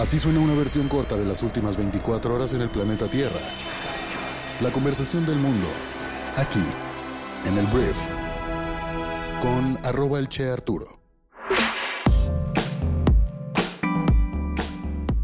Así suena una versión corta de las últimas 24 horas en el planeta Tierra. La conversación del mundo, aquí, en el Brief, con arroba el Che Arturo.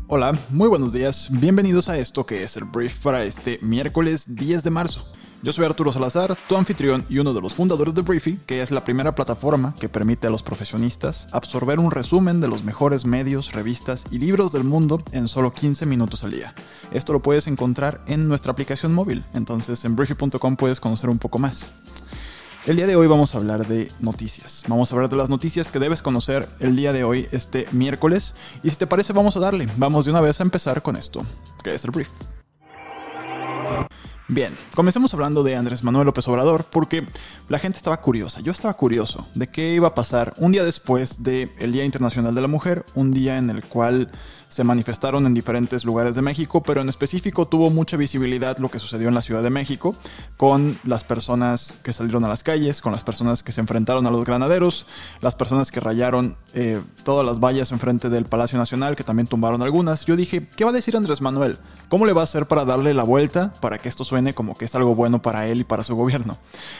Hola, muy buenos días, bienvenidos a esto que es el Brief para este miércoles 10 de marzo. Yo soy Arturo Salazar, tu anfitrión y uno de los fundadores de Briefy, que es la primera plataforma que permite a los profesionistas absorber un resumen de los mejores medios, revistas y libros del mundo en solo 15 minutos al día. Esto lo puedes encontrar en nuestra aplicación móvil, entonces en briefy.com puedes conocer un poco más. El día de hoy vamos a hablar de noticias. Vamos a hablar de las noticias que debes conocer el día de hoy, este miércoles. Y si te parece, vamos a darle. Vamos de una vez a empezar con esto, que es el brief. Bien, comencemos hablando de Andrés Manuel López Obrador porque la gente estaba curiosa, yo estaba curioso de qué iba a pasar un día después del Día Internacional de la Mujer, un día en el cual se manifestaron en diferentes lugares de México, pero en específico tuvo mucha visibilidad lo que sucedió en la Ciudad de México, con las personas que salieron a las calles, con las personas que se enfrentaron a los granaderos, las personas que rayaron eh, todas las vallas enfrente del Palacio Nacional, que también tumbaron algunas. Yo dije, ¿qué va a decir Andrés Manuel? ¿Cómo le va a hacer para darle la vuelta para que esto suene como que es algo bueno para él y para su gobierno?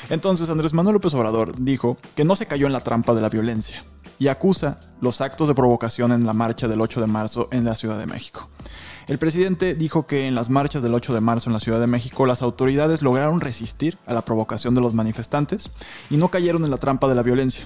Entonces Andrés Manuel López Obrador dijo que no se cayó en la trampa de la violencia y acusa los actos de provocación en la marcha del 8 de marzo en la Ciudad de México. El presidente dijo que en las marchas del 8 de marzo en la Ciudad de México las autoridades lograron resistir a la provocación de los manifestantes y no cayeron en la trampa de la violencia.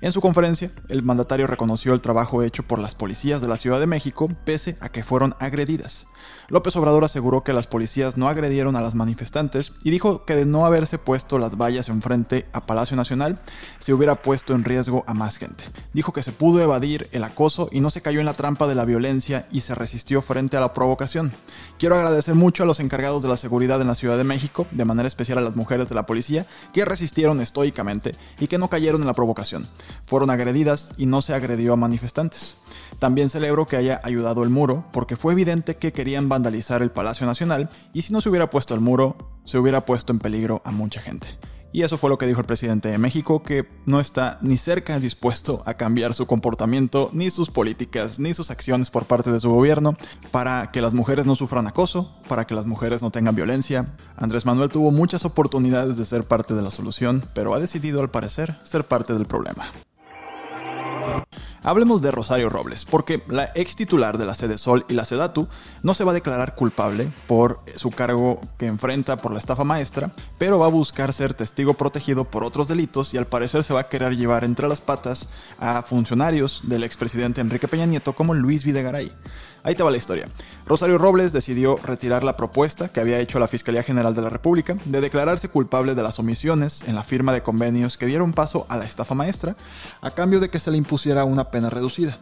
En su conferencia, el mandatario reconoció el trabajo hecho por las policías de la Ciudad de México pese a que fueron agredidas. López Obrador aseguró que las policías no agredieron a las manifestantes y dijo que de no haberse puesto las vallas enfrente a Palacio Nacional, se hubiera puesto en riesgo a más gente. Dijo que se pudo evadir el acoso y no se cayó en la trampa de la violencia y se resistió frente a la provocación. Quiero agradecer mucho a los encargados de la seguridad en la Ciudad de México, de manera especial a las mujeres de la policía, que resistieron estoicamente y que no cayeron en la provocación. Fueron agredidas y no se agredió a manifestantes. También celebro que haya ayudado el muro, porque fue evidente que querían vandalizar el Palacio Nacional y si no se hubiera puesto el muro, se hubiera puesto en peligro a mucha gente. Y eso fue lo que dijo el presidente de México, que no está ni cerca dispuesto a cambiar su comportamiento, ni sus políticas, ni sus acciones por parte de su gobierno para que las mujeres no sufran acoso, para que las mujeres no tengan violencia. Andrés Manuel tuvo muchas oportunidades de ser parte de la solución, pero ha decidido al parecer ser parte del problema. Hablemos de Rosario Robles, porque la ex titular de la Sede Sol y la Sedatu no se va a declarar culpable por su cargo que enfrenta por la estafa maestra, pero va a buscar ser testigo protegido por otros delitos y al parecer se va a querer llevar entre las patas a funcionarios del expresidente Enrique Peña Nieto como Luis Videgaray. Ahí te va la historia. Rosario Robles decidió retirar la propuesta que había hecho la Fiscalía General de la República de declararse culpable de las omisiones en la firma de convenios que dieron paso a la estafa maestra, a cambio de que se le impusiera una pena reducida.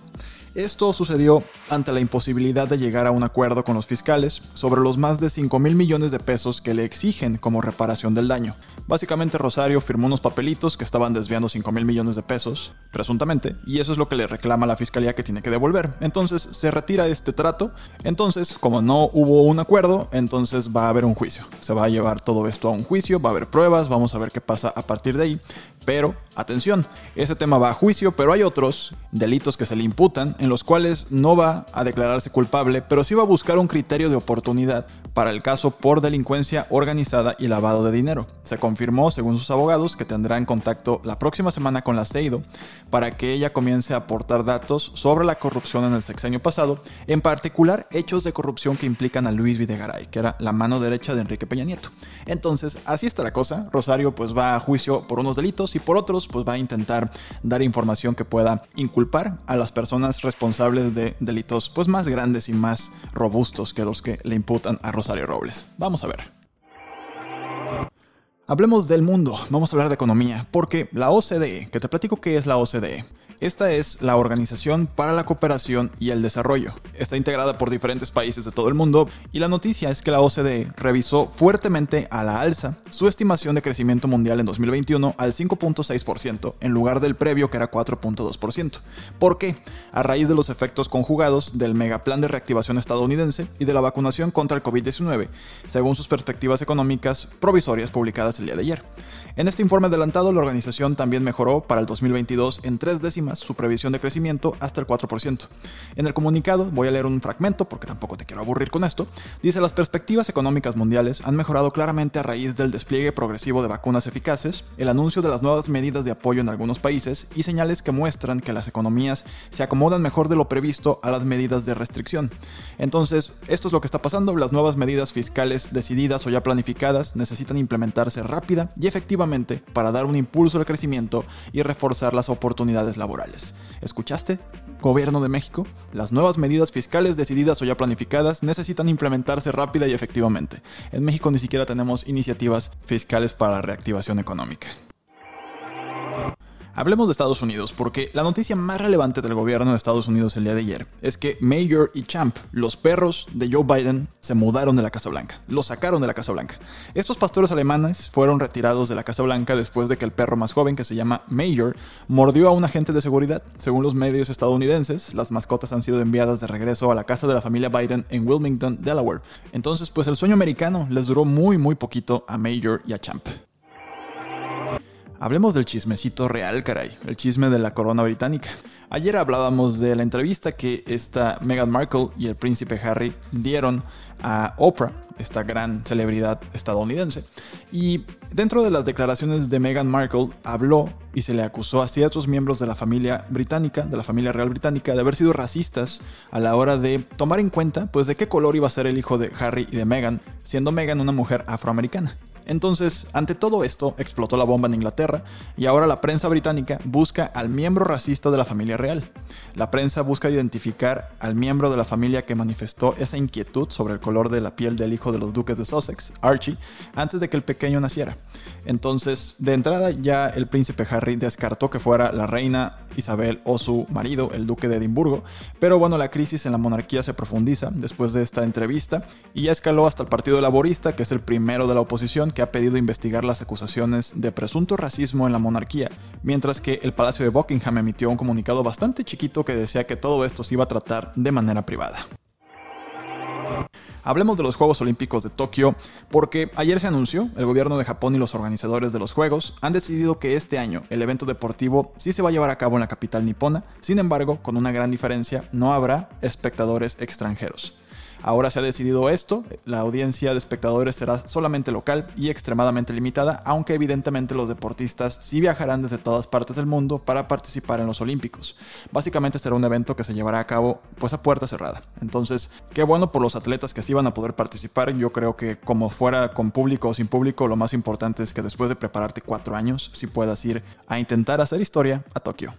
Esto sucedió ante la imposibilidad de llegar a un acuerdo con los fiscales sobre los más de 5 mil millones de pesos que le exigen como reparación del daño. Básicamente Rosario firmó unos papelitos que estaban desviando 5 mil millones de pesos, presuntamente, y eso es lo que le reclama la fiscalía que tiene que devolver. Entonces se retira este trato, entonces como no hubo un acuerdo, entonces va a haber un juicio. Se va a llevar todo esto a un juicio, va a haber pruebas, vamos a ver qué pasa a partir de ahí. Pero, atención, ese tema va a juicio, pero hay otros delitos que se le imputan en los cuales no va a declararse culpable, pero sí va a buscar un criterio de oportunidad para el caso por delincuencia organizada y lavado de dinero. Se confirmó, según sus abogados, que tendrá en contacto la próxima semana con la CEIDO para que ella comience a aportar datos sobre la corrupción en el sexenio pasado, en particular hechos de corrupción que implican a Luis Videgaray, que era la mano derecha de Enrique Peña Nieto. Entonces, así está la cosa. Rosario pues va a juicio por unos delitos y por otros pues va a intentar dar información que pueda inculpar a las personas responsables de delitos pues más grandes y más robustos que los que le imputan a Rosario Robles. Vamos a ver. Hablemos del mundo, vamos a hablar de economía, porque la OCDE, que te platico qué es la OCDE, esta es la Organización para la Cooperación y el Desarrollo. Está integrada por diferentes países de todo el mundo y la noticia es que la OCDE revisó fuertemente a la alza su estimación de crecimiento mundial en 2021 al 5.6% en lugar del previo que era 4.2%. ¿Por qué? A raíz de los efectos conjugados del megaplan de reactivación estadounidense y de la vacunación contra el COVID-19, según sus perspectivas económicas provisorias publicadas el día de ayer. En este informe adelantado, la organización también mejoró para el 2022 en tres décimas su previsión de crecimiento hasta el 4%. En el comunicado, voy a leer un fragmento porque tampoco te quiero aburrir con esto. Dice, las perspectivas económicas mundiales han mejorado claramente a raíz del despliegue progresivo de vacunas eficaces, el anuncio de las nuevas medidas de apoyo en algunos países y señales que muestran que las economías se acomodan mejor de lo previsto a las medidas de restricción. Entonces, esto es lo que está pasando, las nuevas medidas fiscales decididas o ya planificadas necesitan implementarse rápida y efectivamente para dar un impulso al crecimiento y reforzar las oportunidades laborales. ¿Escuchaste? Gobierno de México, las nuevas medidas fiscales decididas o ya planificadas necesitan implementarse rápida y efectivamente. En México ni siquiera tenemos iniciativas fiscales para la reactivación económica. Hablemos de Estados Unidos, porque la noticia más relevante del gobierno de Estados Unidos el día de ayer es que Mayor y Champ, los perros de Joe Biden, se mudaron de la Casa Blanca, los sacaron de la Casa Blanca. Estos pastores alemanes fueron retirados de la Casa Blanca después de que el perro más joven, que se llama Mayor, mordió a un agente de seguridad. Según los medios estadounidenses, las mascotas han sido enviadas de regreso a la casa de la familia Biden en Wilmington, Delaware. Entonces, pues el sueño americano les duró muy muy poquito a Mayor y a Champ. Hablemos del chismecito real, caray, el chisme de la corona británica. Ayer hablábamos de la entrevista que esta Meghan Markle y el príncipe Harry dieron a Oprah, esta gran celebridad estadounidense. Y dentro de las declaraciones de Meghan Markle habló y se le acusó a ciertos miembros de la familia británica, de la familia real británica, de haber sido racistas a la hora de tomar en cuenta pues de qué color iba a ser el hijo de Harry y de Meghan, siendo Meghan una mujer afroamericana. Entonces, ante todo esto, explotó la bomba en Inglaterra y ahora la prensa británica busca al miembro racista de la familia real. La prensa busca identificar al miembro de la familia que manifestó esa inquietud sobre el color de la piel del hijo de los duques de Sussex, Archie, antes de que el pequeño naciera. Entonces, de entrada ya el príncipe Harry descartó que fuera la reina Isabel o su marido, el duque de Edimburgo, pero bueno, la crisis en la monarquía se profundiza después de esta entrevista y ya escaló hasta el Partido Laborista, que es el primero de la oposición, que ha pedido investigar las acusaciones de presunto racismo en la monarquía, mientras que el Palacio de Buckingham emitió un comunicado bastante chiquito que decía que todo esto se iba a tratar de manera privada. Hablemos de los Juegos Olímpicos de Tokio, porque ayer se anunció, el gobierno de Japón y los organizadores de los Juegos han decidido que este año el evento deportivo sí se va a llevar a cabo en la capital nipona, sin embargo, con una gran diferencia, no habrá espectadores extranjeros. Ahora se ha decidido esto, la audiencia de espectadores será solamente local y extremadamente limitada, aunque evidentemente los deportistas sí viajarán desde todas partes del mundo para participar en los Olímpicos. Básicamente será un evento que se llevará a cabo pues a puerta cerrada. Entonces, qué bueno por los atletas que sí van a poder participar. Yo creo que como fuera con público o sin público, lo más importante es que después de prepararte cuatro años, sí puedas ir a intentar hacer historia a Tokio.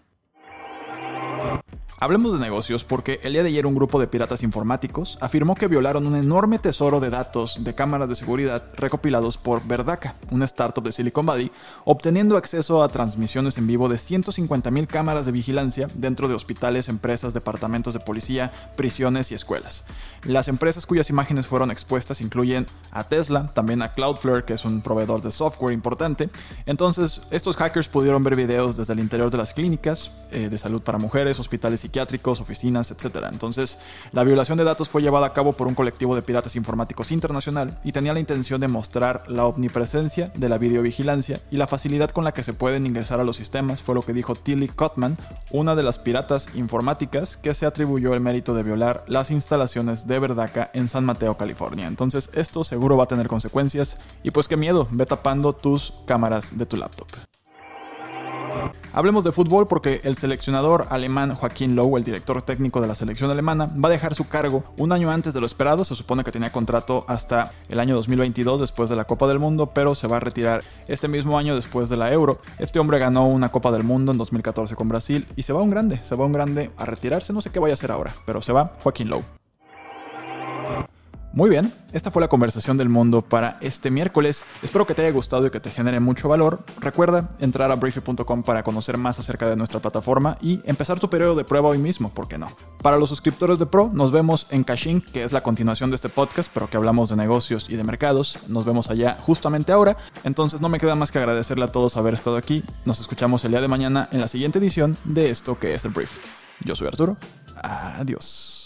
Hablemos de negocios porque el día de ayer un grupo de piratas informáticos afirmó que violaron un enorme tesoro de datos de cámaras de seguridad recopilados por Verdaca, una startup de Silicon Valley, obteniendo acceso a transmisiones en vivo de 150.000 cámaras de vigilancia dentro de hospitales, empresas, departamentos de policía, prisiones y escuelas. Las empresas cuyas imágenes fueron expuestas incluyen a Tesla, también a Cloudflare, que es un proveedor de software importante. Entonces, estos hackers pudieron ver videos desde el interior de las clínicas eh, de salud para mujeres, hospitales y psiquiátricos, oficinas, etc. Entonces, la violación de datos fue llevada a cabo por un colectivo de piratas informáticos internacional y tenía la intención de mostrar la omnipresencia de la videovigilancia y la facilidad con la que se pueden ingresar a los sistemas, fue lo que dijo Tilly Cotman, una de las piratas informáticas que se atribuyó el mérito de violar las instalaciones de Verdaca en San Mateo, California. Entonces, esto seguro va a tener consecuencias y pues qué miedo, ve tapando tus cámaras de tu laptop. Hablemos de fútbol porque el seleccionador alemán Joaquín Lowe, el director técnico de la selección alemana, va a dejar su cargo un año antes de lo esperado. Se supone que tenía contrato hasta el año 2022 después de la Copa del Mundo, pero se va a retirar este mismo año después de la Euro. Este hombre ganó una Copa del Mundo en 2014 con Brasil y se va un grande, se va un grande a retirarse. No sé qué vaya a hacer ahora, pero se va Joaquín Lowe. Muy bien, esta fue la conversación del mundo para este miércoles. Espero que te haya gustado y que te genere mucho valor. Recuerda entrar a briefy.com para conocer más acerca de nuestra plataforma y empezar tu periodo de prueba hoy mismo, ¿por qué no? Para los suscriptores de Pro, nos vemos en Cashin, que es la continuación de este podcast, pero que hablamos de negocios y de mercados. Nos vemos allá justamente ahora. Entonces no me queda más que agradecerle a todos haber estado aquí. Nos escuchamos el día de mañana en la siguiente edición de esto que es el Brief. Yo soy Arturo. Adiós.